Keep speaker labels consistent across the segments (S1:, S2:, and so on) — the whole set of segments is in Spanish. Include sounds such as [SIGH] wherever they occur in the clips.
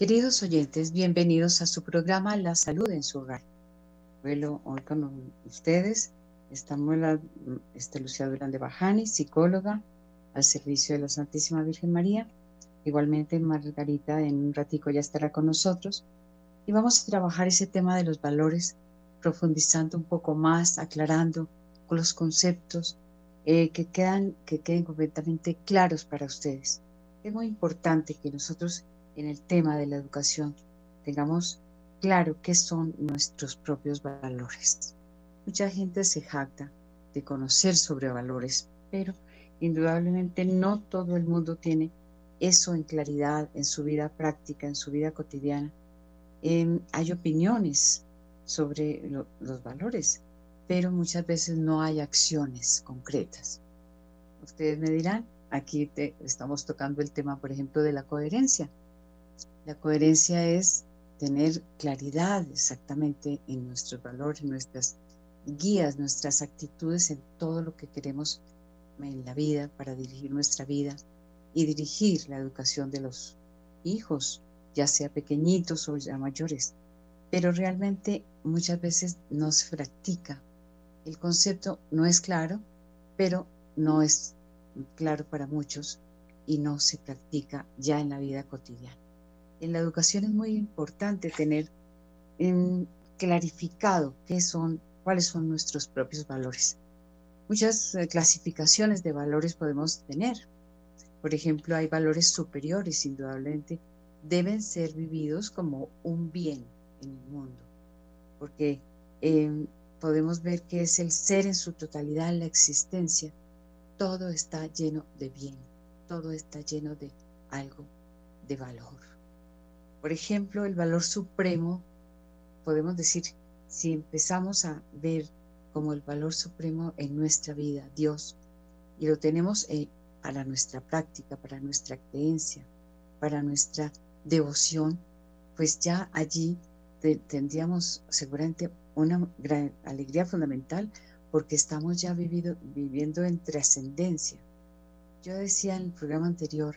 S1: Queridos oyentes, bienvenidos a su programa La Salud en su Hogar. Bueno, hoy con ustedes estamos la, este, Lucía Durán de Bajani, psicóloga al servicio de la Santísima Virgen María. Igualmente Margarita en un ratico ya estará con nosotros. Y vamos a trabajar ese tema de los valores, profundizando un poco más, aclarando los conceptos eh, que, quedan, que queden completamente claros para ustedes. Es muy importante que nosotros en el tema de la educación tengamos claro qué son nuestros propios valores. Mucha gente se jacta de conocer sobre valores, pero indudablemente no todo el mundo tiene eso en claridad en su vida práctica, en su vida cotidiana. Em, hay opiniones sobre los valores, pero muchas veces no hay acciones concretas. Ustedes me dirán, aquí estamos tocando el tema, por ejemplo, de la coherencia. La coherencia es tener claridad exactamente en nuestros valores, nuestras guías, nuestras actitudes en todo lo que queremos en la vida para dirigir nuestra vida y dirigir la educación de los hijos, ya sea pequeñitos o ya mayores. Pero realmente muchas veces no se practica. El concepto no es claro, pero no es claro para muchos y no se practica ya en la vida cotidiana en la educación es muy importante tener clarificado qué son, cuáles son nuestros propios valores. Muchas eh, clasificaciones de valores podemos tener. Por ejemplo, hay valores superiores, indudablemente, deben ser vividos como un bien en el mundo, porque em, podemos ver que es el ser en su totalidad, la existencia, todo está lleno de bien, todo está lleno de algo de valor. Por ejemplo, el valor supremo, podemos decir, si empezamos a ver como el valor supremo en nuestra vida, Dios, y lo tenemos eh, para nuestra práctica, para nuestra creencia, para nuestra devoción, pues ya allí tendríamos seguramente una gran alegría fundamental porque estamos ya viviendo en trascendencia. Yo decía en el programa anterior,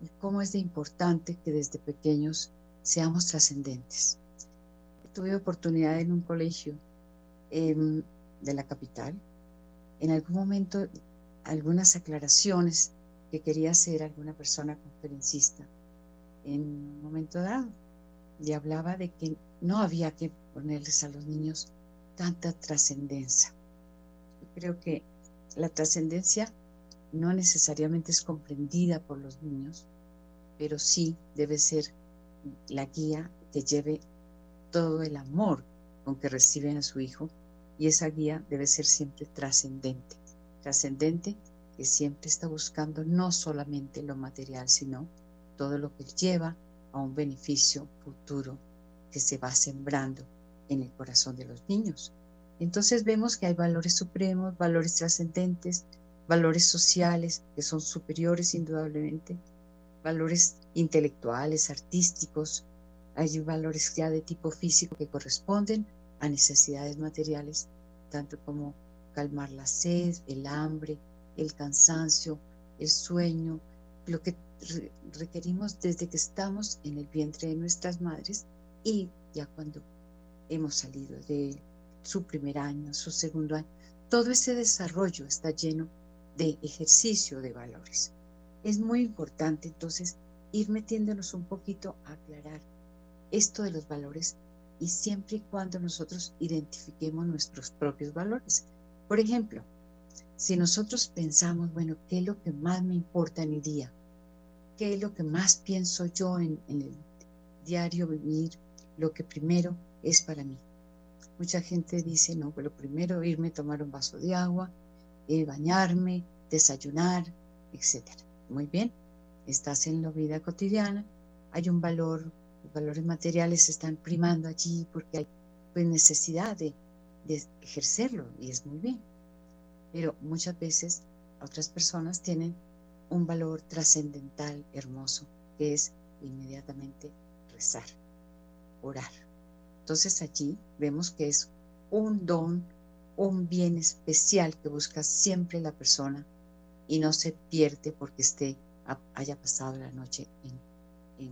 S1: y cómo es de importante que desde pequeños seamos trascendentes. Tuve oportunidad en un colegio em, de la capital, en algún momento algunas aclaraciones que quería hacer alguna persona conferencista en un momento dado y hablaba de que no había que ponerles a los niños tanta trascendencia. Creo que la trascendencia no necesariamente es comprendida por los niños, pero sí debe ser la guía que lleve todo el amor con que reciben a su hijo y esa guía debe ser siempre trascendente, trascendente que siempre está buscando no solamente lo material, sino todo lo que lleva a un beneficio futuro que se va sembrando en el corazón de los niños. Entonces vemos que hay valores supremos, valores trascendentes, valores sociales que son superiores indudablemente, valores intelectuales, artísticos, hay valores ya de tipo físico que corresponden a necesidades materiales, tanto como calmar la sed, el hambre, el cansancio, el sueño, lo que requerimos desde que estamos en el vientre de nuestras madres y ya cuando hemos salido de su primer año, su segundo año. Todo ese desarrollo está lleno de ejercicio de valores. Es muy importante entonces ir metiéndonos un poquito a aclarar esto de los valores y siempre y cuando nosotros identifiquemos nuestros propios valores. Por ejemplo, si nosotros pensamos, bueno, ¿qué es lo que más me importa en el día? ¿Qué es lo que más pienso yo en, el diario vivir? Lo que primero es para mí. Mucha gente dice, no, pero primero irme a tomar un vaso de agua, bañarme, desayunar, etc. Muy bien, estás en la vida cotidiana, hay un valor, los valores materiales están primando allí porque hay pues, necesidad de, de ejercerlo y es muy bien. Pero muchas veces otras personas tienen un valor trascendental hermoso que es inmediatamente rezar, orar. Entonces allí vemos que es un don un bien especial que busca siempre la persona y no se pierde porque esté, haya pasado la noche en,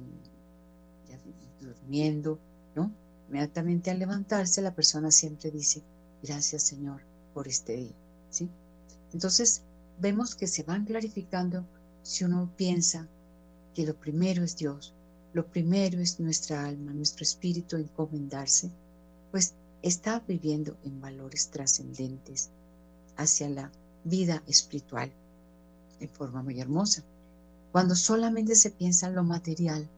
S1: durmiendo, ¿no? Inmediatamente al levantarse la persona siempre dice, gracias Señor por este día, ¿sí? Entonces vemos que se van clarificando si uno piensa que lo primero es Dios, lo primero es nuestra alma, nuestro espíritu encomendarse, pues está viviendo en valores trascendentes hacia la vida espiritual en forma muy hermosa. Cuando solamente se piensa en lo material,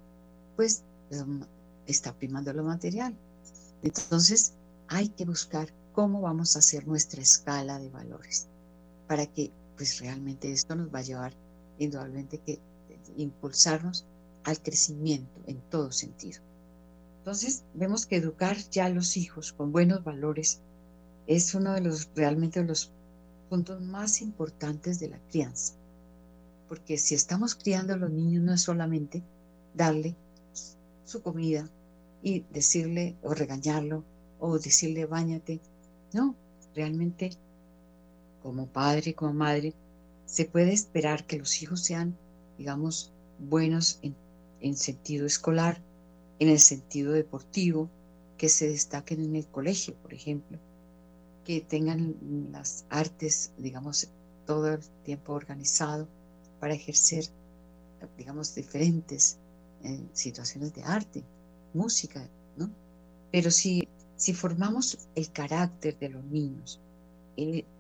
S1: pues está primando lo material. Entonces hay que buscar cómo vamos a hacer nuestra escala de valores para que pues realmente esto nos va a llevar indudablemente que impulsarnos al crecimiento en todo sentido. Entonces vemos que educar ya a los hijos con buenos valores es uno de los realmente los puntos más importantes de la crianza. Porque si estamos criando a los niños no es solamente darle su comida y decirle o regañarlo o decirle bañate. No, realmente como padre, como madre, se puede esperar que los hijos sean, digamos, buenos en, en sentido escolar, en el sentido deportivo, que se destaquen en el colegio, por ejemplo, que tengan las artes, digamos, todo el tiempo organizado para ejercer, digamos, diferentes eh, situaciones de arte, música, ¿no? Pero si, si formamos el carácter de los niños,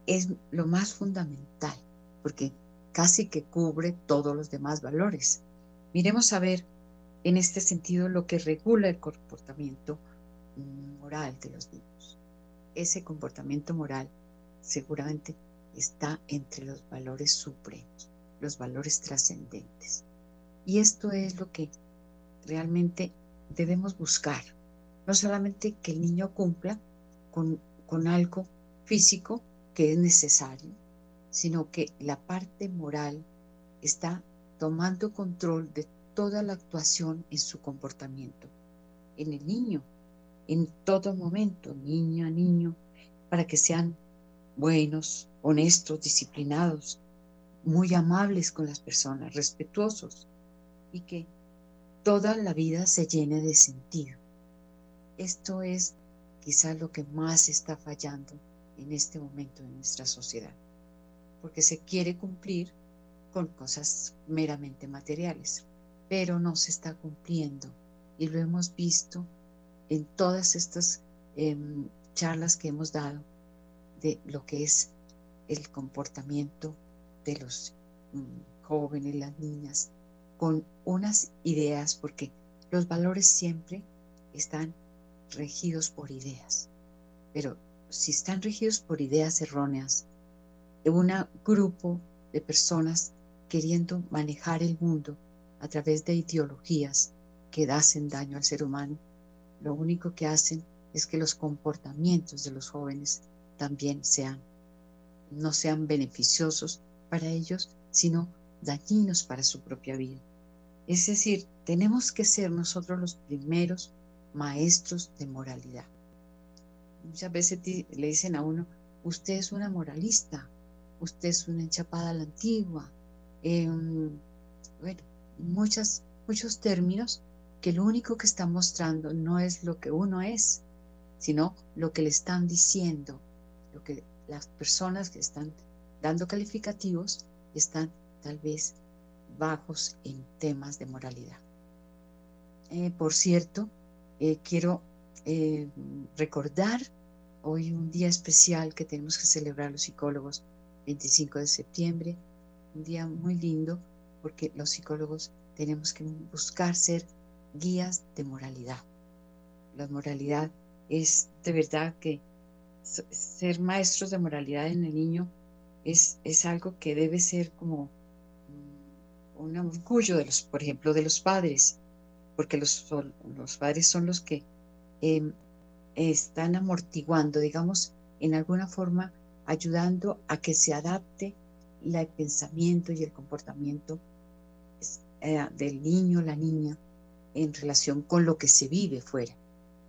S1: es lo más fundamental, porque casi que cubre todos los demás valores. Miremos a ver en este sentido lo que regula el comportamiento moral de los niños ese comportamiento moral seguramente está entre los valores supremos, los valores trascendentes. Y esto es lo que realmente debemos buscar. No solamente que el niño cumpla con, con algo físico que es necesario, sino que la parte moral está tomando control de toda la actuación en su comportamiento. En el niño en todo momento, niño niño, para que sean buenos, honestos, disciplinados, muy amables con las personas, respetuosos y que toda la vida se llene de sentido. Esto es quizás lo que más está fallando en este momento en nuestra sociedad, porque se quiere cumplir con cosas meramente materiales, pero no se está cumpliendo. Y lo hemos visto en todas estas em, charlas que hemos dado de lo que es el comportamiento de los mm, jóvenes, las niñas, con unas ideas, porque los valores siempre están regidos por ideas, pero si están regidos por ideas erróneas, un grupo de personas queriendo manejar el mundo a través de ideologías que hacen daño al ser humano, lo único que hacen es que los comportamientos de los jóvenes también sean, no sean beneficiosos para ellos, sino dañinos para su propia vida. Es decir, tenemos que ser nosotros los primeros maestros de moralidad. Muchas veces le dicen a uno, usted es una moralista, usted es una enchapada a la antigua. Em, bueno, muchas, muchos términos que lo único que está mostrando no es lo que uno es, sino lo que le están diciendo, lo que las personas que están dando calificativos están tal vez bajos en temas de moralidad. Eh, por cierto, eh, quiero eh, recordar hoy un día especial que tenemos que celebrar los psicólogos, 25 de septiembre, un día muy lindo porque los psicólogos tenemos que buscar ser guías de moralidad. La moralidad es de verdad que ser maestros de moralidad en el niño es, es algo que debe ser como un orgullo de los, por ejemplo, de los padres, porque los, los padres son los que em, están amortiguando, digamos, en alguna forma ayudando a que se adapte el pensamiento y el comportamiento eh, del niño, la niña, en relación con lo que se vive fuera,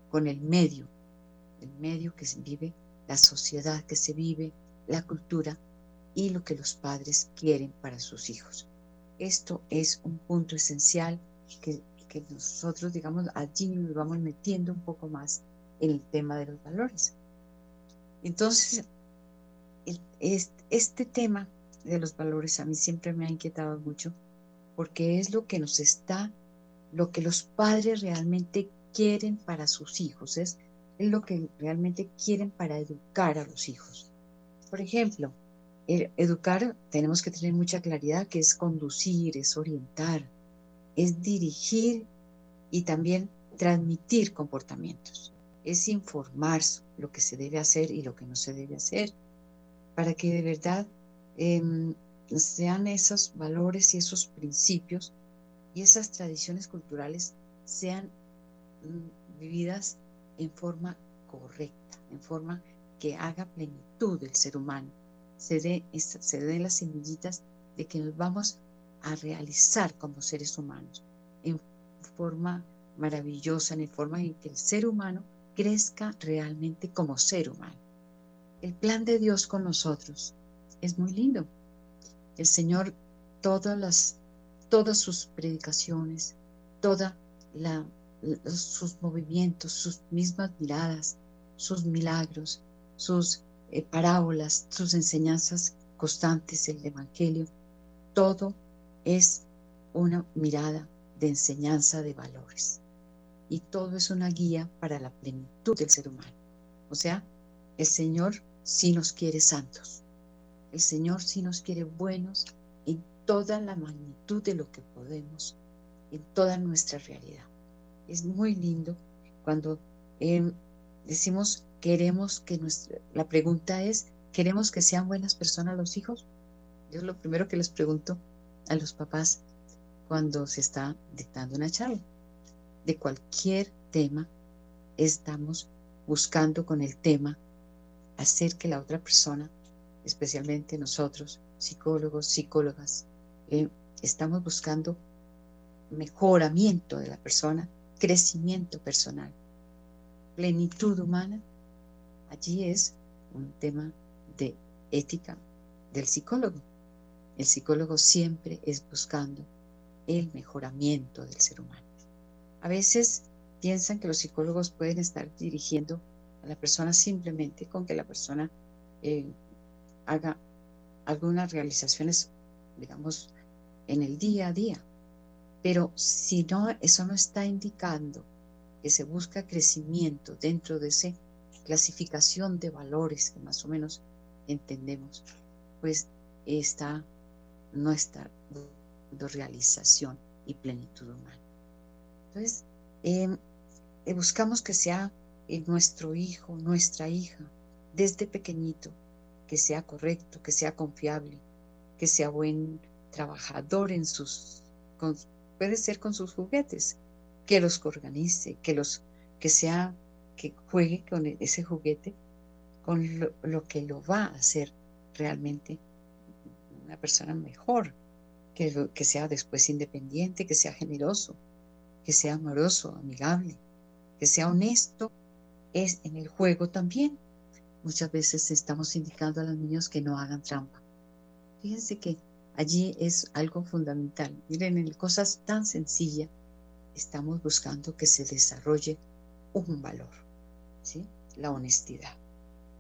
S1: con el medio, el medio que se vive, la sociedad que se vive, la cultura y lo que los padres quieren para sus hijos. Esto es un punto esencial que que nosotros, digamos, allí nos vamos metiendo un poco más en el tema de los valores. Entonces, este tema de los valores a mí siempre me ha inquietado mucho porque es lo que nos está, lo que los padres realmente quieren para sus hijos, es, lo que realmente quieren para educar a los hijos. Por ejemplo, educar tenemos que tener mucha claridad que es conducir, es orientar, es dirigir y también transmitir comportamientos, es informar lo que se debe hacer y lo que no se debe hacer, para que de verdad em, sean esos valores y esos principios y esas tradiciones culturales sean mm, vividas en forma correcta, en forma que haga plenitud del ser humano, se den se dé las semillitas de que nos vamos a realizar como seres humanos en forma maravillosa, en forma en que el ser humano crezca realmente como ser humano. El plan de Dios con nosotros es muy lindo. El Señor, todas las, todas sus predicaciones, toda la, sus movimientos, sus mismas miradas, sus milagros, sus eh, parábolas, sus enseñanzas constantes, el Evangelio, todo es una mirada de enseñanza de valores. Y todo es una guía para la plenitud del ser humano. O sea, el Señor sí nos quiere santos. El Señor sí nos quiere buenos en toda la magnitud de lo que podemos, en toda nuestra realidad. Es muy lindo cuando em, decimos queremos que nuestra, la pregunta es, ¿queremos que sean buenas personas los hijos? Yo lo primero que les pregunto a los papás cuando se está dictando una charla. De cualquier tema, estamos buscando con el tema hacer que la otra persona, especialmente nosotros, psicólogos, psicólogas, eh, estamos buscando mejoramiento de la persona, crecimiento personal, plenitud humana. Allí es un tema de ética del psicólogo. El psicólogo siempre es buscando el mejoramiento del ser humano. A veces piensan que los psicólogos pueden estar dirigiendo a la persona simplemente con que la persona eh, haga algunas realizaciones, digamos, en el día a día. Pero si no, eso no está indicando que se busca crecimiento dentro de esa clasificación de valores que más o menos entendemos, pues está, no está dando realización y plenitud humana. Entonces, em, eh, buscamos que sea nuestro hijo, nuestra hija, desde pequeñito, que sea correcto, que sea confiable, que sea buen trabajador en sus, puede ser con sus juguetes, que los organice, que los, que sea, que juegue con e, ese juguete, con lo, que lo va a hacer realmente una persona mejor, que, que sea después independiente, que sea generoso, que sea amoroso, amigable, que sea honesto es en el juego también. Muchas veces estamos indicando a los niños que no hagan trampa. Fíjense que allí es algo fundamental. Miren, en cosas tan sencillas estamos buscando que se desarrolle un valor, ¿sí? La honestidad.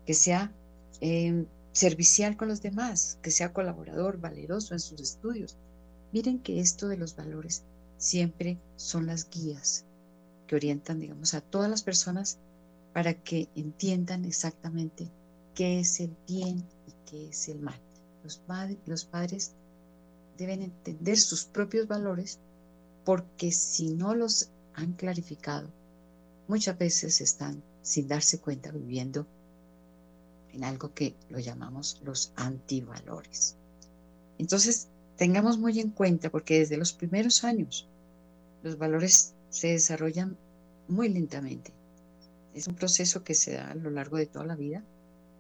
S1: Que sea em, servicial con los demás, que sea colaborador, valeroso en sus estudios. Miren que esto de los valores siempre son las guías que orientan, digamos, a todas las personas para que entiendan exactamente qué es el bien y qué es el mal. Los, padres deben entender sus propios valores porque si no los han clarificado, muchas veces están sin darse cuenta viviendo en algo que lo llamamos los antivalores. Entonces, tengamos muy en cuenta porque desde los primeros años los valores se desarrollan muy lentamente es un proceso que se da a lo largo de toda la vida,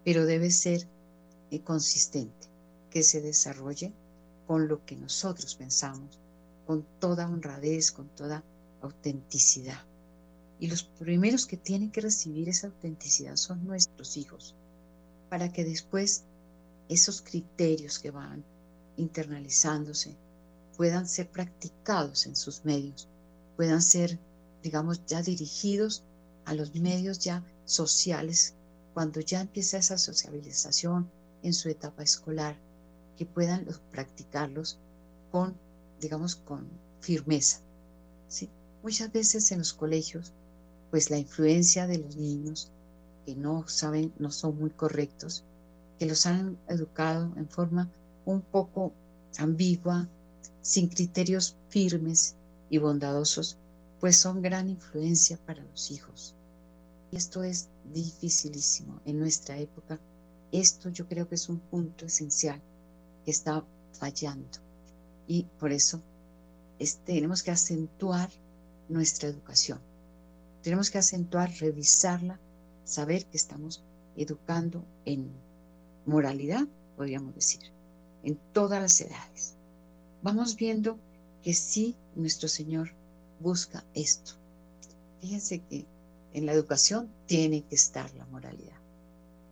S1: pero debe ser eh, consistente, que se desarrolle con lo que nosotros pensamos, con toda honradez, con toda autenticidad. Y los primeros que tienen que recibir esa autenticidad son nuestros hijos, para que después esos criterios que van internalizándose puedan ser practicados en sus medios, puedan ser, digamos, ya dirigidos a los medios ya sociales, cuando ya empieza esa sociabilización en su etapa escolar, que puedan practicarlos con, digamos, con firmeza. ¿sí? Muchas veces en los colegios, pues la influencia de los niños que no saben, no son muy correctos, que los han educado en forma un poco ambigua, sin criterios firmes y bondadosos, pues son gran influencia para los hijos. Esto es dificilísimo en nuestra época. Esto yo creo que es un punto esencial que está fallando. Y por eso tenemos que acentuar nuestra educación. Tenemos que acentuar, revisarla, saber que estamos educando en moralidad, podríamos decir, en todas las edades. Vamos viendo que sí, nuestro Señor busca esto. Fíjense que en la educación tiene que estar la moralidad,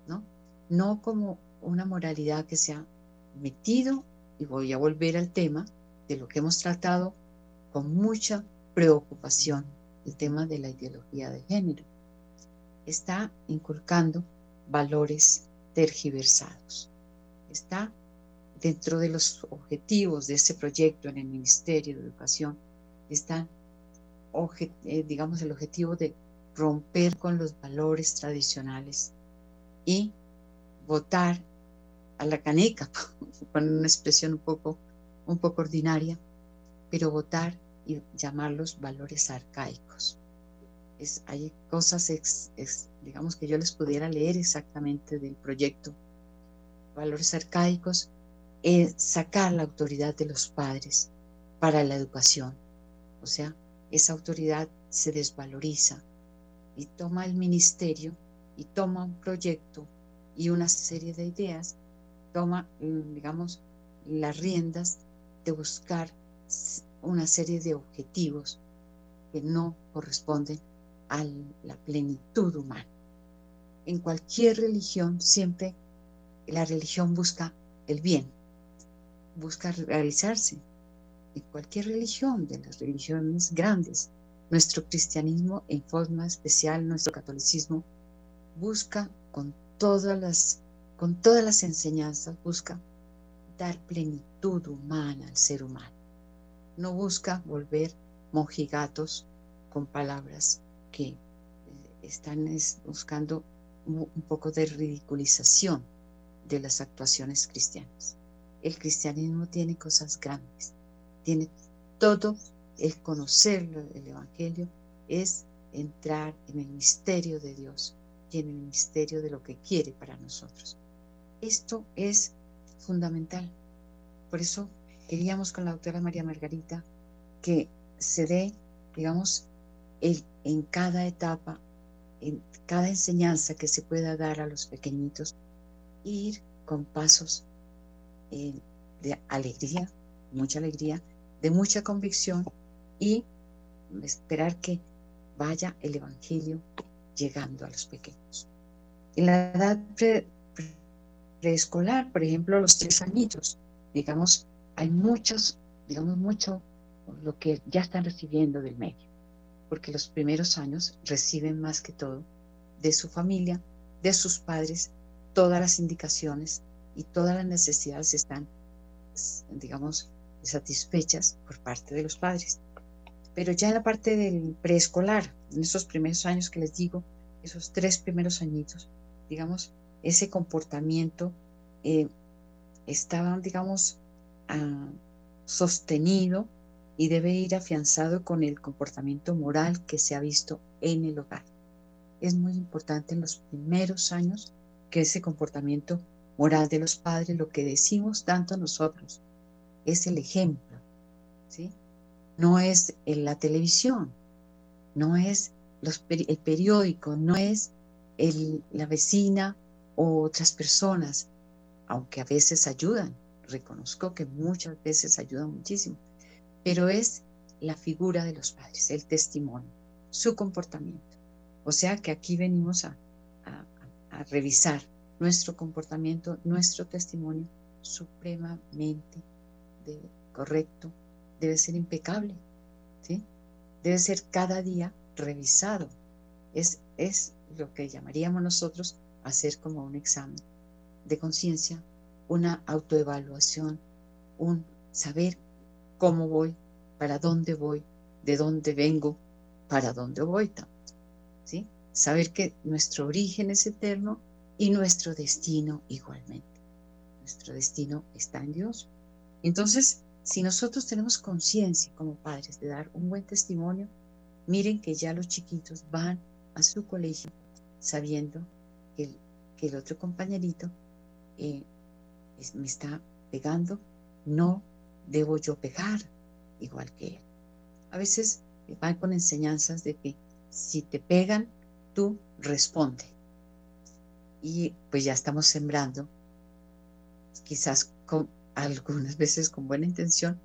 S1: ¿no? No como una moralidad que se ha metido, y voy a volver al tema de lo que hemos tratado con mucha preocupación, el tema de la ideología de género. Está inculcando valores tergiversados. Está dentro de los objetivos de ese proyecto en el Ministerio de Educación, está, eh, digamos, el objetivo de romper con los valores tradicionales y votar a la caneca, [LAUGHS] con una expresión un poco, un poco ordinaria, pero votar y llamarlos valores arcaicos. Es, hay cosas, digamos, que yo les pudiera leer exactamente del proyecto. Valores arcaicos es sacar la autoridad de los padres para la educación. O sea, esa autoridad se desvaloriza y toma el ministerio y toma un proyecto y una serie de ideas, toma, mm, digamos, las riendas de buscar una serie de objetivos que no corresponden a la plenitud humana. En cualquier religión siempre la religión busca el bien, busca realizarse en cualquier religión, de las religiones grandes, nuestro cristianismo, en forma especial nuestro catolicismo, busca con todas las, con todas las enseñanzas, busca dar plenitud humana al ser humano. No busca volver mojigatos con palabras que eh, están buscando un poco de ridiculización de las actuaciones cristianas. El cristianismo tiene cosas grandes, tiene todo el conocer el Evangelio es entrar en el misterio de Dios y en el misterio de lo que quiere para nosotros. Esto es fundamental. Por eso queríamos con la doctora María Margarita que se dé, digamos, el, en cada etapa, en cada enseñanza que se pueda dar a los pequeñitos, ir con pasos eh, de alegría, mucha alegría, de mucha convicción y esperar que vaya el Evangelio llegando a los pequeños. En la edad preescolar, por ejemplo, los tres añitos, digamos, hay muchos, digamos, mucho lo que ya están recibiendo del medio, porque los primeros años reciben más que todo de su familia, de sus padres, todas las indicaciones y todas las necesidades están, digamos, satisfechas por parte de los padres. Pero ya en la parte del preescolar, en esos primeros años que les digo, esos tres primeros añitos, digamos, ese comportamiento eh, estaba, digamos, ah, sostenido y debe ir afianzado con el comportamiento moral que se ha visto en el hogar. Es muy importante en los primeros años que ese comportamiento moral de los padres, lo que decimos tanto nosotros, es el ejemplo, ¿sí? No es la televisión, no es el periódico, no es la vecina o otras personas, aunque a veces ayudan, reconozco que muchas veces ayudan muchísimo, pero es la figura de los padres, el testimonio, su comportamiento. O sea que aquí venimos a revisar nuestro comportamiento, nuestro testimonio supremamente correcto, debe ser impecable, ¿sí? debe ser cada día revisado. Es, es lo que llamaríamos nosotros hacer como un examen de conciencia, una autoevaluación, un saber cómo voy, para dónde voy, de dónde vengo, para dónde voy. ¿sí? Saber que nuestro origen es eterno y nuestro destino igualmente. Nuestro destino está en Dios. Entonces, si nosotros tenemos conciencia como padres de dar un buen testimonio, miren que ya los chiquitos van a su colegio sabiendo que el, que el otro compañerito eh, me está pegando, no debo yo pegar igual que él. A veces van con enseñanzas de que si te pegan, tú responde. Y pues ya estamos sembrando, quizás con algunas veces con buena intención,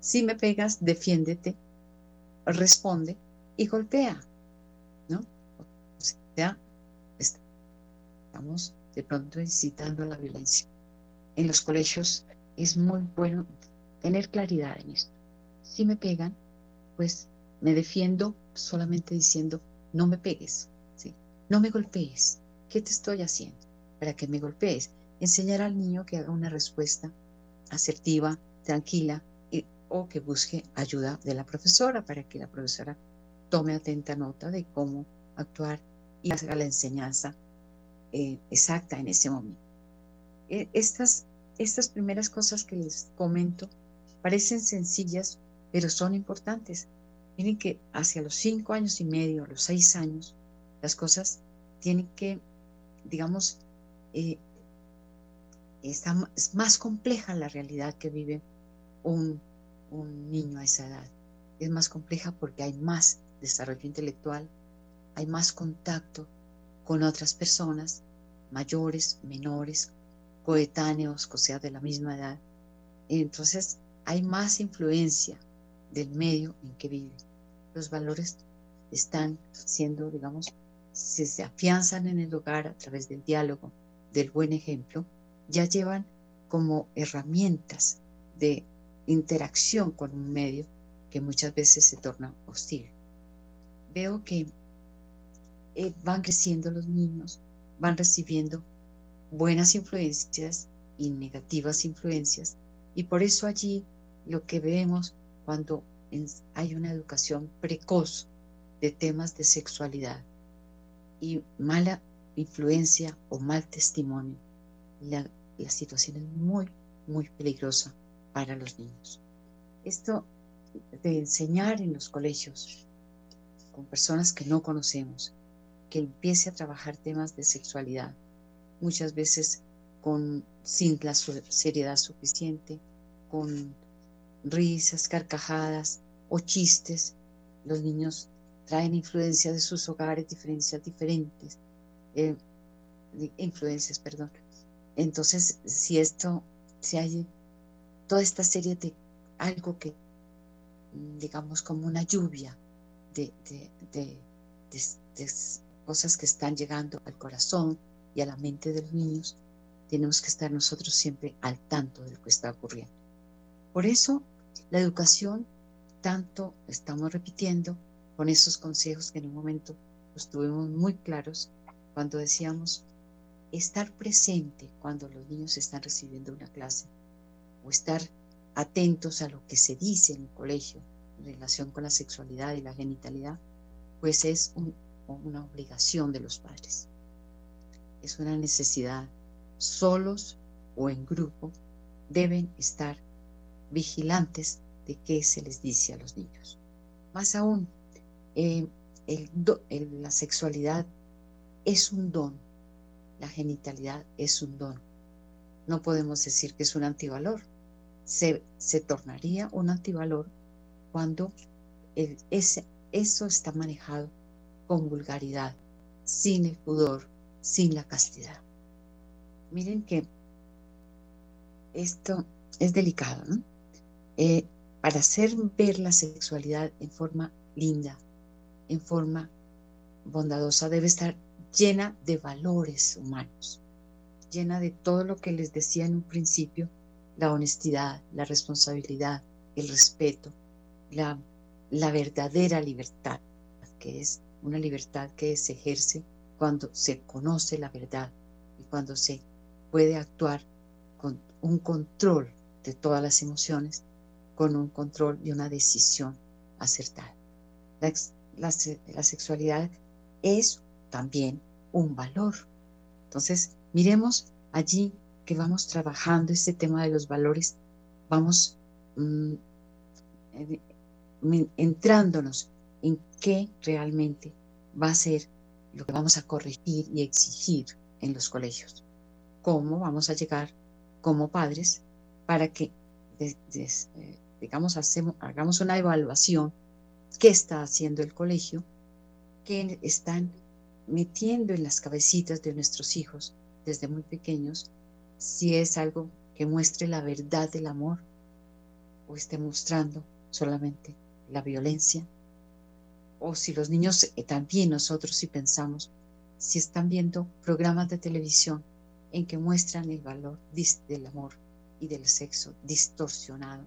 S1: si me pegas, defiéndete, responde y golpea, ¿no? O sea, estamos de pronto incitando a la violencia. En los colegios es muy bueno tener claridad en esto. Si me pegan, pues me defiendo solamente diciendo, no me pegues, ¿sí? no me golpees. ¿Qué te estoy haciendo para que me golpees? Enseñar al niño que haga una respuesta asertiva, tranquila, y, o que busque ayuda de la profesora para que la profesora tome atenta nota de cómo actuar y haga la enseñanza eh, exacta en ese momento. E, estas, estas primeras cosas que les comento parecen sencillas, pero son importantes. Miren que hacia los cinco años y medio, los seis años, las cosas tienen que, digamos, eh, es más compleja la realidad que vive un, un niño a esa edad. Es más compleja porque hay más desarrollo intelectual, hay más contacto con otras personas, mayores, menores, coetáneos, o sea, de la misma edad. Entonces, hay más influencia del medio en que vive los valores están siendo, digamos, se afianzan en el hogar a través del diálogo, del buen ejemplo, ya llevan como herramientas de interacción con un medio que muchas veces se torna hostil. Veo que eh, van creciendo los niños, van recibiendo buenas influencias y negativas influencias, y por eso allí lo que vemos cuando hay una educación precoz de temas de sexualidad y mala influencia o mal testimonio. La, la situación es muy, muy peligrosa para los niños. Esto de enseñar en los colegios con personas que no conocemos, que empiece a trabajar temas de sexualidad, muchas veces con, sin la seriedad suficiente, con risas, carcajadas o chistes. Los niños traen influencia de sus hogares, diferencias diferentes, eh, influencias, perdón. Entonces, si esto, si hay toda esta serie de algo que, digamos, como una lluvia de, de cosas que están llegando al corazón y a la mente de los niños, tenemos que estar nosotros siempre al tanto de lo que está ocurriendo. Por eso, la educación, tanto estamos repitiendo con esos consejos que en un momento los tuvimos muy claros cuando decíamos estar presente cuando los niños están recibiendo una clase o estar atentos a lo que se dice en el colegio en relación con la sexualidad y la genitalidad, pues es una obligación de los padres. Es una necesidad. Solos o en grupo deben estar vigilantes de qué se les dice a los niños. Más aún, eh, la sexualidad es un don, la genitalidad es un don. No podemos decir que es un antivalor. Se, se tornaría un antivalor cuando ese, eso está manejado con vulgaridad, sin el pudor, sin la castidad. Miren que esto es delicado, ¿no? Eh, para hacer ver la sexualidad en forma linda, en forma bondadosa, debe estar llena de valores humanos, llena de todo lo que les decía en un principio, la honestidad, la responsabilidad, el respeto, la la verdadera libertad, que es una libertad que se ejerce cuando se conoce la verdad y cuando se puede actuar con un control de todas las emociones, con un control y una decisión acertada. La, la sexualidad es también un valor. Entonces, miremos allí que vamos trabajando este tema de los valores, vamos mm, entrándonos en qué realmente va a ser lo que vamos a corregir y exigir en los colegios. Cómo vamos a llegar como padres para que, eh, digamos, hagamos una evaluación qué está haciendo el colegio, qué están metiendo en las cabecitas de nuestros hijos desde muy pequeños, si es algo que muestre la verdad del amor o esté mostrando solamente la violencia, o si los niños, eh, también nosotros si pensamos, si están viendo programas de televisión en que muestran el valor del amor y del sexo distorsionado,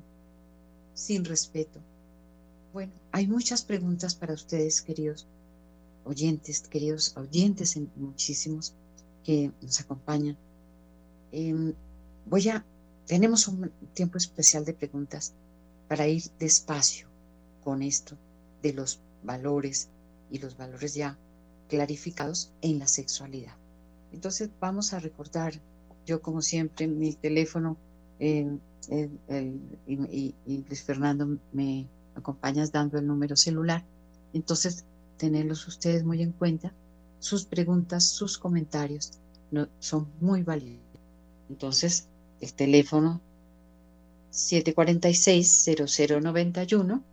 S1: sin respeto. Bueno, hay muchas preguntas para ustedes, queridos oyentes, queridos oyentes, muchísimos que nos acompañan. Em, voy a, tenemos un tiempo especial de preguntas para ir despacio con esto de los valores y los valores ya clarificados en la sexualidad. Entonces vamos a recordar, yo como siempre, mi teléfono y, Luis Fernando me acompañas dando el número celular. Entonces, tenerlos ustedes muy en cuenta. Sus preguntas, sus comentarios no, son muy valiosos. Entonces, el teléfono 746-0091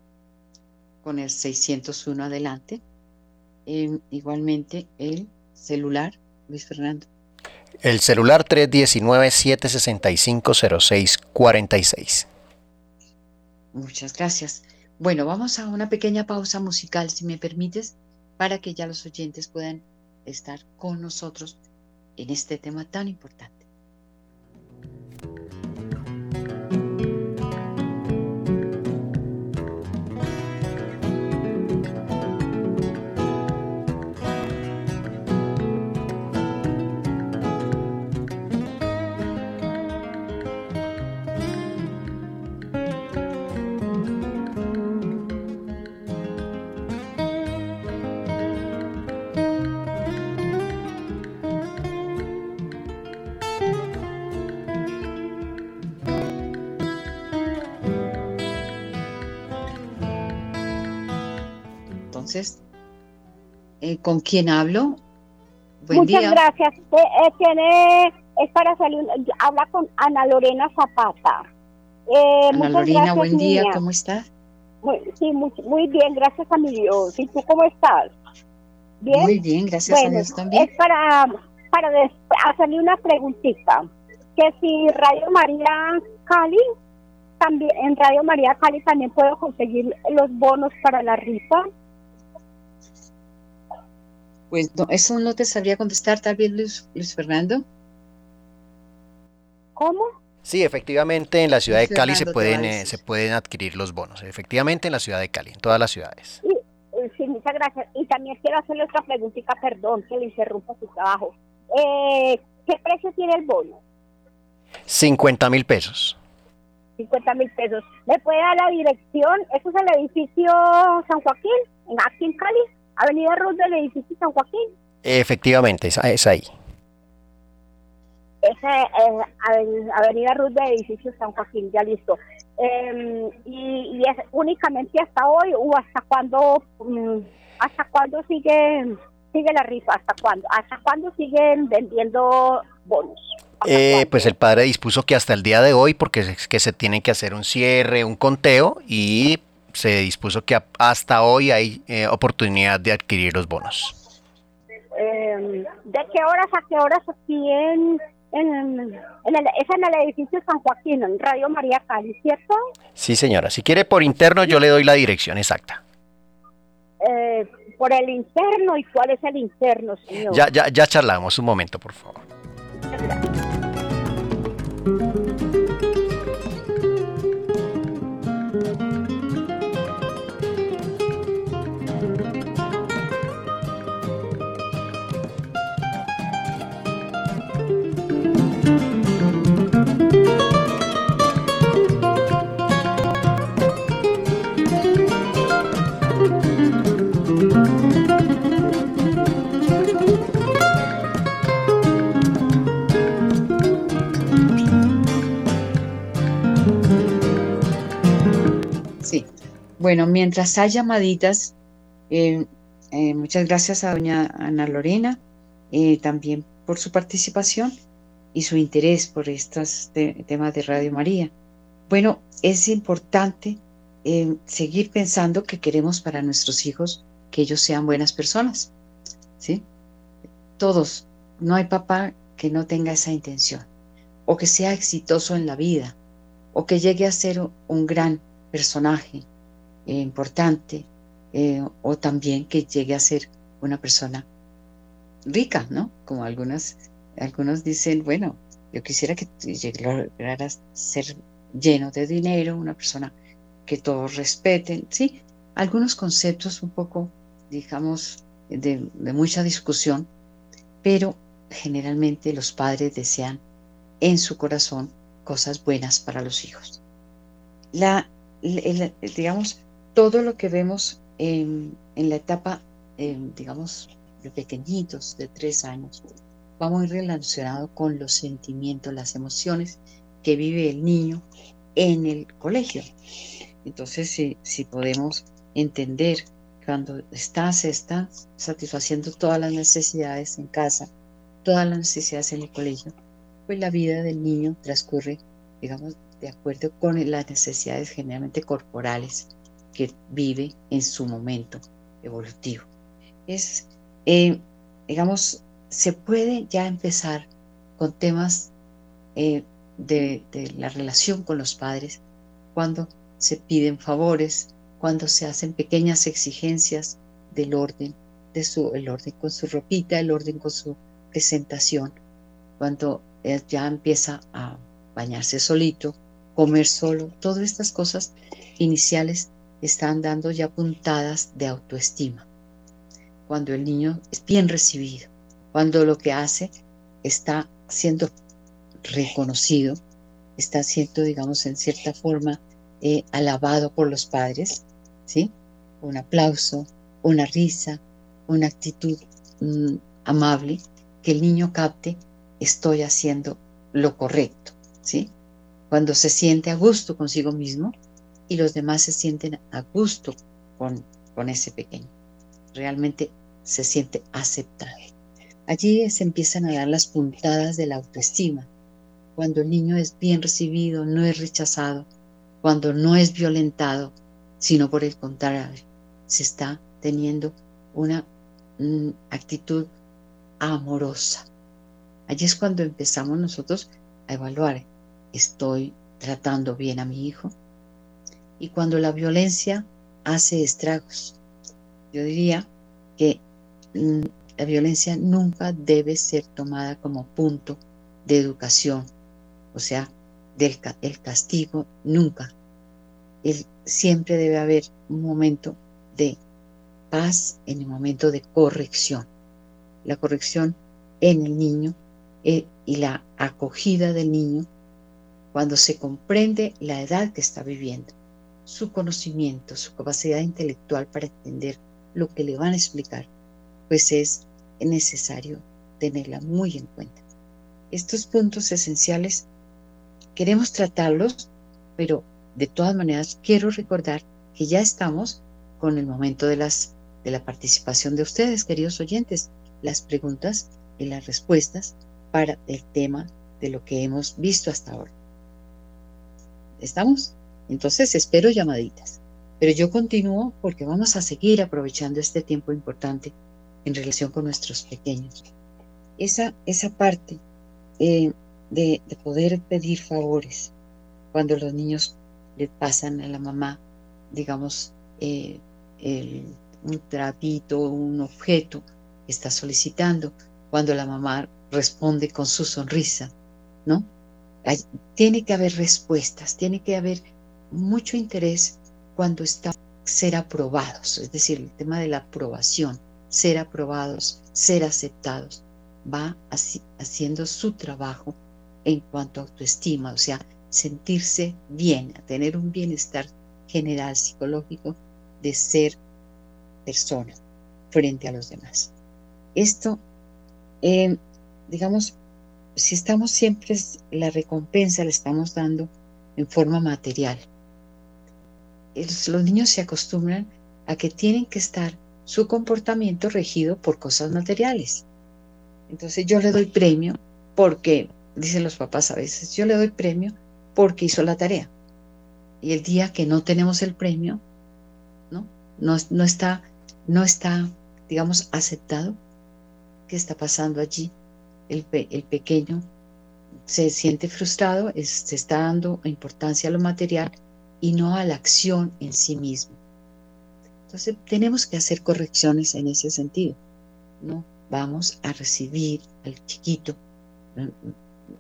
S1: con el 601 adelante. Em, igualmente el celular, Luis Fernando.
S2: El celular 319-765-0646.
S1: Muchas gracias. Bueno, vamos a una pequeña pausa musical, si me permites, para que ya los oyentes puedan estar con nosotros en este tema tan importante. Eh, ¿con quién hablo?
S3: Buen Muchas gracias. Eh, eh, tiene, es para salir, habla con Ana Lorena Zapata.
S1: Ana Lorena, buen día, ¿cómo estás?
S3: Muy, sí, muy, bien, gracias a mi Dios. ¿Y tú cómo estás?
S1: ¿Bien? Muy bien, gracias a Dios también.
S3: Es para, para hacerle una preguntita. Que si Radio María Cali, también en Radio María Cali también puedo conseguir los bonos para la rifa.
S1: Pues eso no te sabría contestar, tal vez Luis, Luis Fernando.
S3: ¿Cómo?
S2: Sí, efectivamente en la ciudad de Cali se pueden, eh, se pueden adquirir los bonos. Efectivamente en la ciudad de Cali, en todas las ciudades.
S3: Eh, sí, muchas gracias. Y también quiero hacerle otra preguntita, perdón, que le interrumpa su trabajo. Eh, ¿Qué precio tiene el bono?
S2: 50 mil pesos.
S3: 50 mil pesos. ¿Me puede dar la dirección? ¿Eso es el edificio San Joaquín, aquí en Cali? Avenida Ruth del edificio San Joaquín.
S2: Efectivamente, es, es ahí.
S3: Esa es Avenida Ruth del edificio San Joaquín, ya listo. Em, y, es únicamente hasta hoy o hasta cuándo, mm, hasta cuándo sigue, sigue la rifa, hasta cuándo, hasta cuándo siguen vendiendo bonos.
S2: Eh, pues el padre dispuso que hasta el día de hoy, porque es que se tiene que hacer un cierre, un conteo, y se dispuso que hasta hoy hay eh, oportunidad de adquirir los bonos.
S3: Em, ¿De qué horas a qué horas aquí en, en, el, es en el edificio San Joaquín, en Radio María Cali, ¿cierto?
S2: Sí, señora. Si quiere por interno, yo le doy la dirección exacta.
S3: Eh, por el interno, ¿y cuál es el interno, señor?
S2: Ya, ya, ya charlamos. Un momento, por favor.
S1: Bueno, mientras hay llamaditas, eh, eh, muchas gracias a doña Ana Lorena eh, también por su participación y su interés por estos temas de Radio María. Bueno, es importante seguir pensando que queremos para nuestros hijos que ellos sean buenas personas, ¿sí? Todos, no hay papá que no tenga esa intención, o que sea exitoso en la vida, o que llegue a ser un gran personaje eh, importante, eh, o también que llegue a ser una persona rica, ¿no? Como algunas, algunos dicen, bueno, yo quisiera que lograras ser lleno de dinero, una persona que todos respeten, ¿sí? Algunos conceptos un poco, digamos, de mucha discusión, pero generalmente los padres desean en su corazón cosas buenas para los hijos. La, digamos, todo lo que vemos en, la etapa, digamos, de pequeñitos, de tres años, va muy relacionado con los sentimientos, las emociones que vive el niño en el colegio. Entonces, si, podemos entender cuando está, está satisfaciendo todas las necesidades en casa, todas las necesidades en el colegio, pues la vida del niño transcurre, digamos, de acuerdo con las necesidades generalmente corporales que vive en su momento evolutivo. Es, eh, digamos, se puede ya empezar con temas eh, de, la relación con los padres cuando se piden favores, cuando se hacen pequeñas exigencias del orden, de su, el orden con su ropita, el orden con su presentación, cuando ya empieza a bañarse solito, comer solo, todas estas cosas iniciales están dando ya puntadas de autoestima. Cuando el niño es bien recibido, cuando lo que hace está siendo reconocido, está siendo, digamos, en cierta forma eh, alabado por los padres, ¿sí? Un aplauso, una risa, una actitud mm, amable, que el niño capte, estoy haciendo lo correcto, ¿sí? Cuando se siente a gusto consigo mismo y los demás se sienten a gusto con, con ese pequeño. Realmente se siente aceptado. Allí se empiezan a dar las puntadas de la autoestima. Cuando el niño es bien recibido, no es rechazado, cuando no es violentado, sino por el contrario, se está teniendo una mm, actitud amorosa. Allí es cuando empezamos nosotros a evaluar, ¿estoy tratando bien a mi hijo? Y cuando la violencia hace estragos, yo diría que mm, la violencia nunca debe ser tomada como punto de educación, o sea, del el castigo nunca. siempre debe haber un momento de paz en el momento de corrección. La corrección en el niño eh, y la acogida del niño cuando se comprende la edad que está viviendo, su conocimiento, su capacidad intelectual para entender lo que le van a explicar, pues es necesario tenerla muy en cuenta. Estos puntos esenciales queremos tratarlos, pero de todas maneras quiero recordar que ya estamos con el momento de las de la participación de ustedes, queridos oyentes las preguntas y las respuestas para el tema de lo que hemos visto hasta ahora. ¿Estamos? Entonces espero llamaditas. Pero yo continúo porque vamos a seguir aprovechando este tiempo importante en relación con nuestros pequeños. Esa, esa parte eh, de, poder pedir favores cuando los niños le pasan a la mamá, digamos, eh, un trapito, un objeto, está solicitando, cuando la mamá responde con su sonrisa, ¿no? tiene que haber respuestas, tiene que haber mucho interés cuando está ser aprobados, es decir, el tema de la aprobación, ser aprobados, ser aceptados, va haciendo su trabajo en cuanto a autoestima, o sea, sentirse bien, tener un bienestar general psicológico de ser persona frente a los demás. Esto, eh, digamos, si estamos siempre, la recompensa la estamos dando en forma material. Los niños se acostumbran a que tienen que estar su comportamiento regido por cosas materiales. Entonces yo le doy premio porque, dicen los papás a veces, yo le doy premio porque hizo la tarea. Y el día que no tenemos el premio, ¿no? No, no está, no está, digamos, aceptado. ¿Qué está pasando allí? El, el pequeño se siente frustrado, se está dando importancia a lo material y no a la acción en sí mismo. Entonces tenemos que hacer correcciones en ese sentido. No vamos a recibir al chiquito,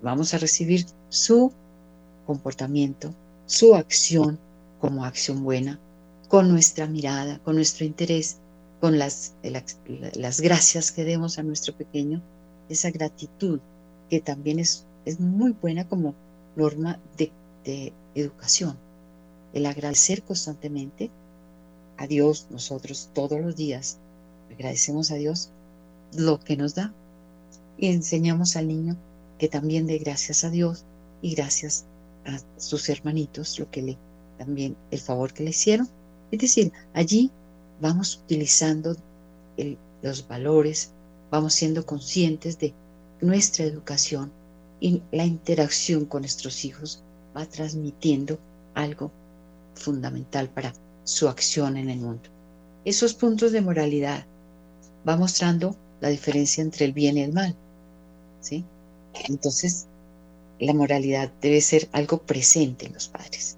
S1: vamos a recibir su comportamiento, su acción como acción buena, con nuestra mirada, con nuestro interés, con las, las gracias que demos a nuestro pequeño, esa gratitud que también es, es muy buena como norma de, de educación. El agradecer constantemente a Dios, nosotros todos los días agradecemos a Dios lo que nos da y enseñamos al niño que también dé gracias a Dios y gracias a sus hermanitos, lo que le también el favor que le hicieron. Es decir, allí vamos utilizando los valores, vamos siendo conscientes de nuestra educación y la interacción con nuestros hijos va transmitiendo algo fundamental para su acción en el mundo. Esos puntos de moralidad va mostrando la diferencia entre el bien y el mal. ¿sí? Entonces, la moralidad debe ser algo presente en los padres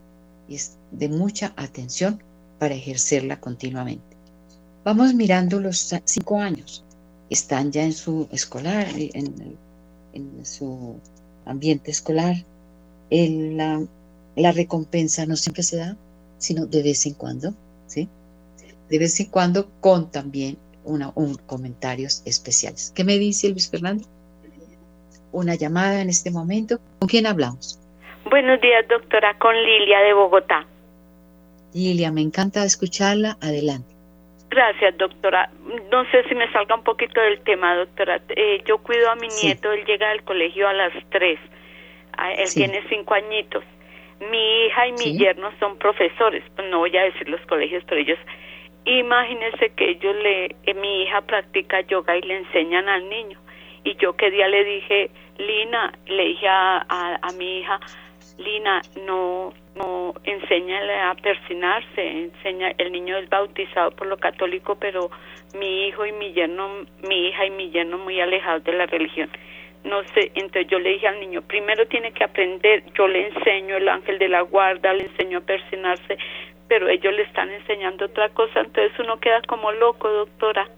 S1: y es de mucha atención para ejercerla continuamente. Vamos mirando los cinco años. Están ya en su escolar, en, su ambiente escolar. la, la recompensa no siempre se da, sino de vez en cuando, ¿sí? De vez en cuando con también una, un, comentarios especiales. ¿Qué me dice Luis Fernando? Una llamada en este momento. ¿Con quién hablamos?
S4: Buenos días, doctora, con Lilia de Bogotá.
S1: Lilia, me encanta escucharla. Adelante.
S4: Gracias, doctora. No sé si me salga un poquito del tema, doctora. Eh, yo cuido a mi nieto, él llega al colegio a las tres. Ah, él tiene cinco añitos. Mi hija y mi yerno son profesores, no voy a decir los colegios, pero ellos, imagínense que ellos le, eh, mi hija practica yoga y le enseñan al niño. Y yo que día le dije, Lina, le dije a, a, mi hija, Lina, no, no, enséñale a persinarse, enseña, el niño es bautizado por lo católico, pero mi hijo y mi yerno, mi hija y mi yerno muy alejados de la religión no sé, entonces yo le dije al niño, primero tiene que aprender, yo le enseño el ángel de la guarda, le enseño a persinarse, pero ellos le están enseñando otra cosa, entonces uno queda como loco, doctora.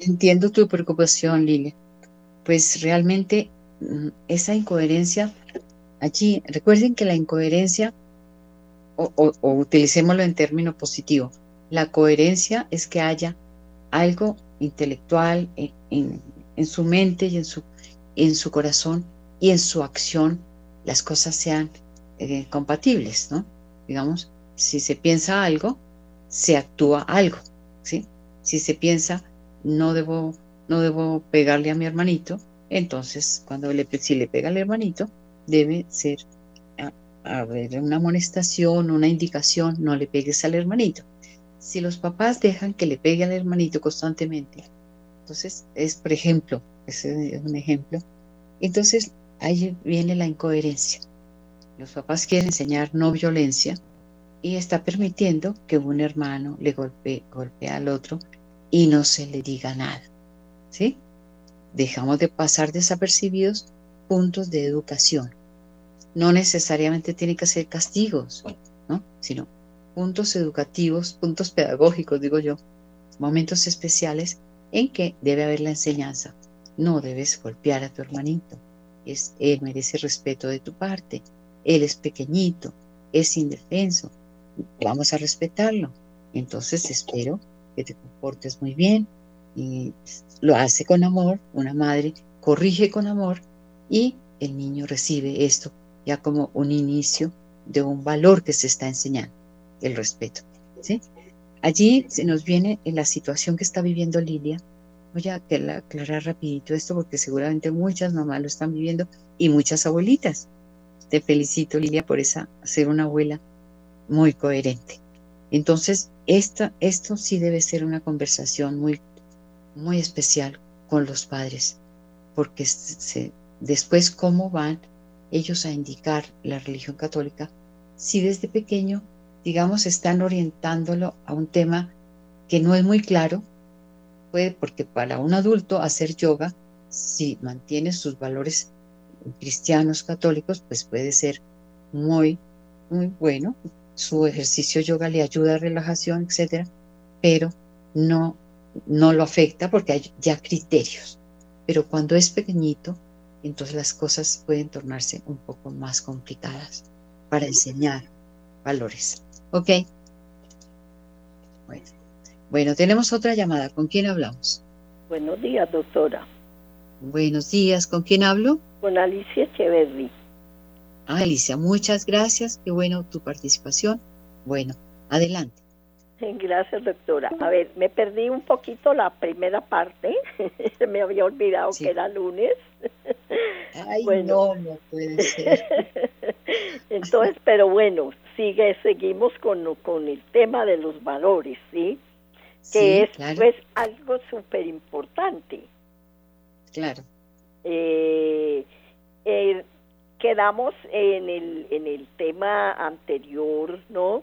S1: Entiendo tu preocupación, Lilia. Pues realmente mm, esa incoherencia allí, recuerden que la incoherencia, o, o utilicémoslo en término positivo, la coherencia es que haya algo intelectual, en, en su mente y en su, en su corazón y en su acción las cosas sean eh, compatibles, ¿no? Digamos, si se piensa algo, se actúa algo, ¿sí? Si se piensa, no debo, no debo pegarle a mi hermanito, entonces cuando le, si le pega al hermanito, debe ser a, ver, una amonestación, una indicación, no le pegues al hermanito. Si los papás dejan que le pegue al hermanito constantemente, entonces, es, por ejemplo, ese es un ejemplo. Entonces, ahí viene la incoherencia. Los papás quieren enseñar no violencia y está permitiendo que un hermano le golpee, golpee al otro y no se le diga nada. ¿Sí? Dejamos de pasar desapercibidos puntos de educación. No necesariamente tienen que ser castigos, ¿no? Sino puntos educativos, puntos pedagógicos, digo yo, momentos especiales en que debe haber la enseñanza. No debes golpear a tu hermanito. Es, él merece respeto de tu parte. Él es pequeñito, es indefenso. Vamos a respetarlo. Entonces espero que te comportes muy bien y lo hace con amor. Una madre corrige con amor y el niño recibe esto ya como un inicio de un valor que se está enseñando, el respeto. ¿sí? Allí se nos viene en la situación que está viviendo Lilia. Voy a aclarar rapidito esto porque seguramente muchas mamás lo están viviendo y muchas abuelitas. Te felicito Lilia por esa ser una abuela muy coherente. Entonces, esta, esto sí debe ser una conversación muy, muy especial con los padres, porque después cómo van ellos a indicar la religión católica si desde pequeño, digamos, están orientándolo a un tema que no es muy claro, puede, porque para un adulto hacer yoga, si mantiene sus valores cristianos católicos, pues puede ser muy, muy bueno. Su ejercicio yoga le ayuda a relajación, etcétera, pero no, no lo afecta porque hay ya criterios. Pero cuando es pequeñito, entonces las cosas pueden tornarse un poco más complicadas para enseñar valores. ¿Ok? Bueno. bueno, tenemos otra llamada. ¿Con quién hablamos?
S5: Buenos días, doctora.
S1: Buenos días. ¿Con quién hablo?
S5: Con Alicia Echeverry.
S1: Ah, Alicia, muchas gracias. Qué bueno tu participación. Bueno, adelante. [LAUGHS]
S5: Gracias, doctora. A ver, me perdí un poquito la primera parte. [LAUGHS] me había olvidado que era lunes. [LAUGHS]
S1: Ay, no, no puede ser.
S5: Entonces, pero bueno, sigue, seguimos con, con el tema de los valores, ¿sí? Que es pues, algo súper importante.
S1: Claro.
S5: Eh, eh, quedamos en el, en el tema anterior, ¿no?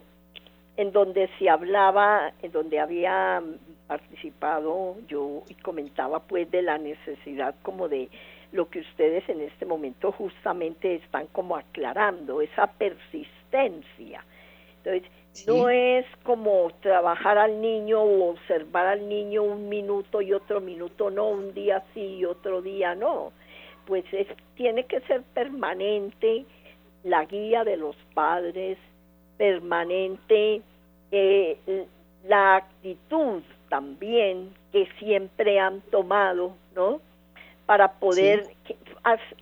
S5: En donde se hablaba, en donde había participado yo y comentaba pues de la necesidad como de lo que ustedes en este momento justamente están como aclarando, esa persistencia. Entonces, no es como trabajar al niño o observar al niño un minuto y otro minuto no, un día sí y otro día no. Pues es, tiene que ser permanente la guía de los padres, permanente eh, la actitud también que siempre han tomado, ¿no? Para poder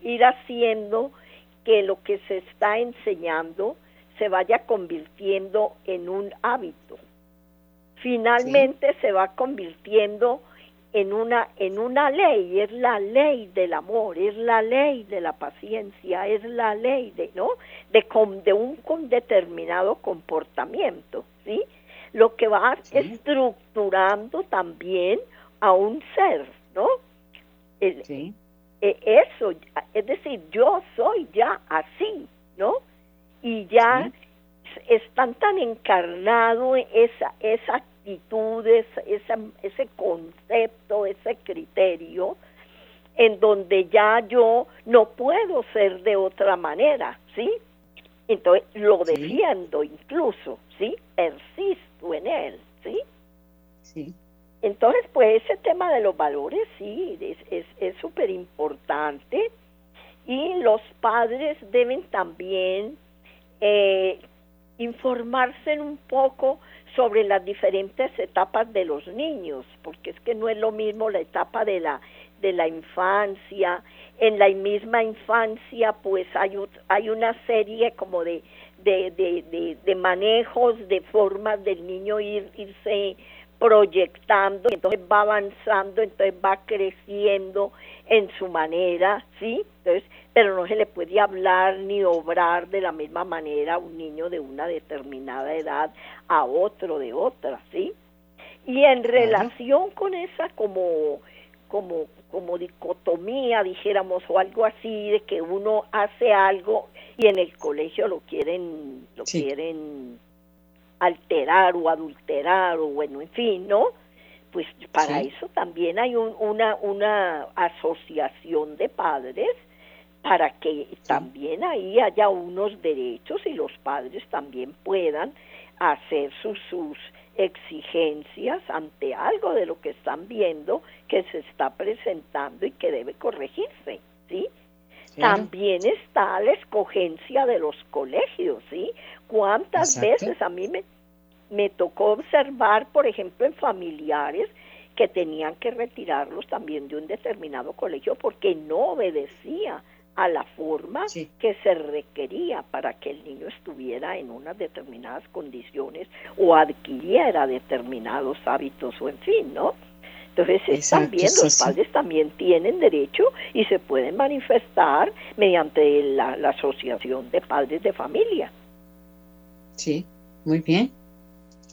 S5: ir haciendo que lo que se está enseñando se vaya convirtiendo en un hábito. Finalmente se va convirtiendo en una en una ley, es la ley del amor, es la ley de la paciencia, es la ley de, ¿no? De de un con determinado comportamiento, ¿sí? Lo que va estructurando también a un ser, ¿no? sí. E, eso, es decir, yo soy ya así, ¿no? Y ya están tan encarnado esa esa actitudes, ese, ese concepto, ese criterio, en donde ya yo no puedo ser de otra manera, ¿sí? Entonces lo defiendo incluso, ¿sí? Persisto en él, ¿sí?
S1: Sí.
S5: Entonces, pues ese tema de los valores, sí, es súper es, importante y los padres deben también eh, informarse un poco sobre las diferentes etapas de los niños, porque es que no es lo mismo la etapa de la de la infancia, en la misma infancia pues hay hay una serie como de de, de, de, manejos, de formas del niño ir, irse proyectando, entonces va avanzando, entonces va creciendo en su manera, ¿sí? Entonces, pero no se le puede hablar ni obrar de la misma manera a un niño de una determinada edad a otro de otra, ¿sí? Y en relación con esa como como como dicotomía, dijéramos, o algo así de que uno hace algo y en el colegio lo quieren lo quieren alterar o adulterar o bueno, en fin, ¿no? Pues para eso también hay una, una asociación de padres para que también ahí haya unos derechos y los padres también puedan hacer sus, sus exigencias ante algo de lo que están viendo que se está presentando y que debe corregirse, ¿sí? También está la escogencia de los colegios, ¿sí? ¿Cuántas veces a mí me, me tocó observar, por ejemplo, en familiares que tenían que retirarlos también de un determinado colegio porque no obedecía a la forma que se requería para que el niño estuviera en unas determinadas condiciones o adquiriera determinados hábitos o en fin, ¿no? Entonces también los padres también tienen derecho y se pueden manifestar mediante la, asociación de padres de familia.
S1: Sí, muy bien.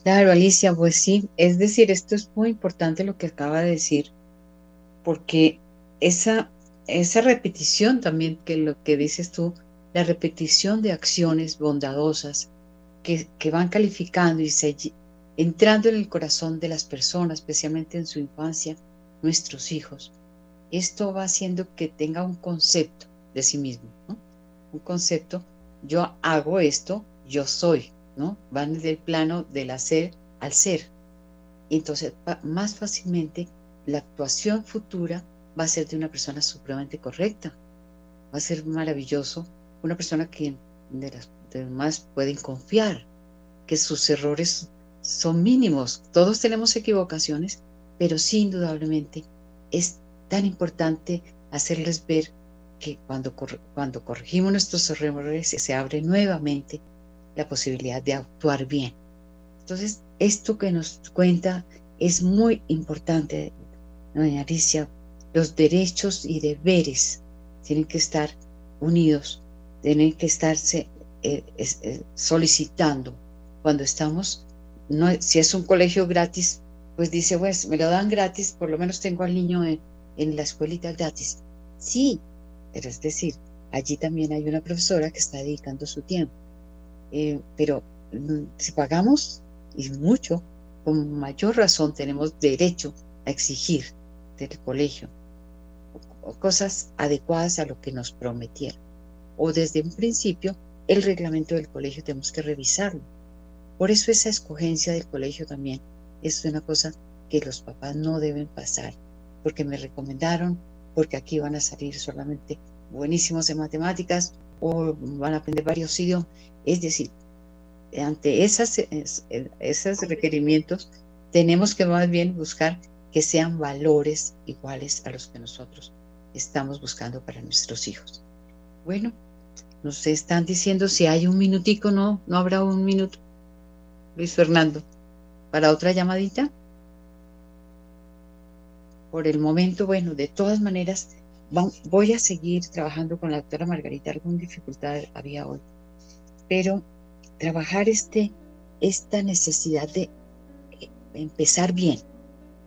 S1: Claro, Alicia, pues sí, es decir, esto es muy importante lo que acaba de decir, porque esa, esa repetición también, que lo que dices tú, la repetición de acciones bondadosas que, que van calificando y se, entrando en el corazón de las personas, especialmente en su infancia, nuestros hijos, esto va haciendo que tenga un concepto de sí mismo, ¿no? Un concepto, yo hago esto, yo soy, ¿no? Van desde el plano del hacer al ser. Entonces, más fácilmente, la actuación futura va a ser de una persona supremamente correcta. Va a ser maravilloso, una persona que de las demás pueden confiar, que sus errores son mínimos. Todos tenemos equivocaciones, pero sí, indudablemente, es tan importante hacerles ver que cuando, cuando corregimos nuestros errores se abre nuevamente la posibilidad de actuar bien. Entonces, esto que nos cuenta es muy importante, doña Alicia. Los derechos y deberes tienen que estar unidos, tienen que estarse eh, eh, solicitando. Cuando estamos, no, si es un colegio gratis, pues dice, pues me lo dan gratis, por lo menos tengo al niño en, en la escuelita gratis. Sí, pero es decir, allí también hay una profesora que está dedicando su tiempo. Eh, pero mm, si pagamos, y mucho, con mayor razón tenemos derecho a exigir del colegio cosas adecuadas a lo que nos prometieron. O desde un principio, el reglamento del colegio tenemos que revisarlo. Por eso esa escogencia del colegio también es una cosa que los papás no deben pasar, porque me recomendaron, porque aquí van a salir solamente buenísimos de matemáticas o van a aprender varios idiomas. Es decir, ante esas, esos requerimientos tenemos que más bien buscar que sean valores iguales a los que nosotros estamos buscando para nuestros hijos. Bueno, nos están diciendo si hay un minutico, no, no habrá un minuto. Luis Fernando, para otra llamadita por el momento, bueno, de todas maneras, voy a seguir trabajando con la doctora Margarita. Alguna dificultad había hoy, pero trabajar este, esta necesidad de eh, empezar bien.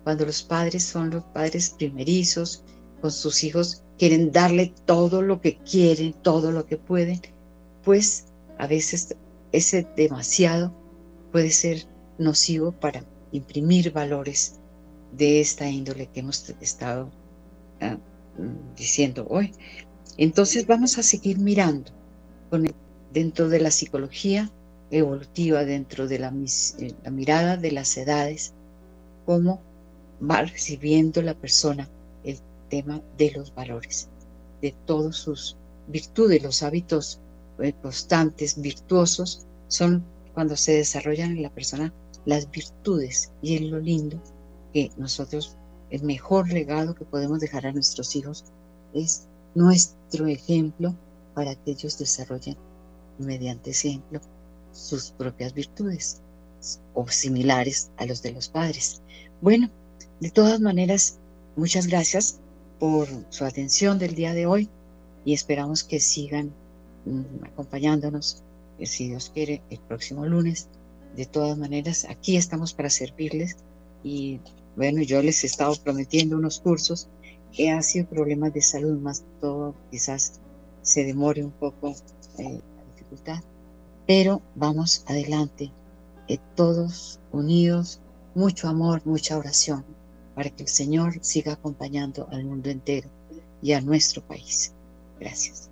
S1: Cuando los padres son los padres primerizos, con sus hijos, quieren darle todo lo que quieren, todo lo que pueden, pues a veces ese demasiado puede ser nocivo para imprimir valores de esta índole que hemos estado ah, diciendo hoy. Entonces vamos a seguir mirando dentro de la psicología evolutiva, dentro de la, eh, la mirada de las edades, cómo va recibiendo la persona el tema de los valores, de todas sus virtudes, los hábitos eh, constantes, virtuosos, son cuando se desarrollan en la persona las virtudes y es lo lindo que nosotros, el mejor legado que podemos dejar a nuestros hijos es nuestro ejemplo para que ellos desarrollen mediante ese ejemplo sus propias virtudes o similares a los de los padres. Bueno, de todas maneras, muchas gracias por su atención del día de hoy y esperamos que sigan mm, acompañándonos, si Dios quiere, el próximo lunes. De todas maneras, aquí estamos para servirles y bueno, yo les he estado prometiendo unos cursos que han sido problemas de salud, más todo quizás se demore un poco eh, la dificultad, pero vamos adelante, eh, todos unidos, mucho amor, mucha oración, para que el Señor siga acompañando al mundo entero y a nuestro país. Gracias.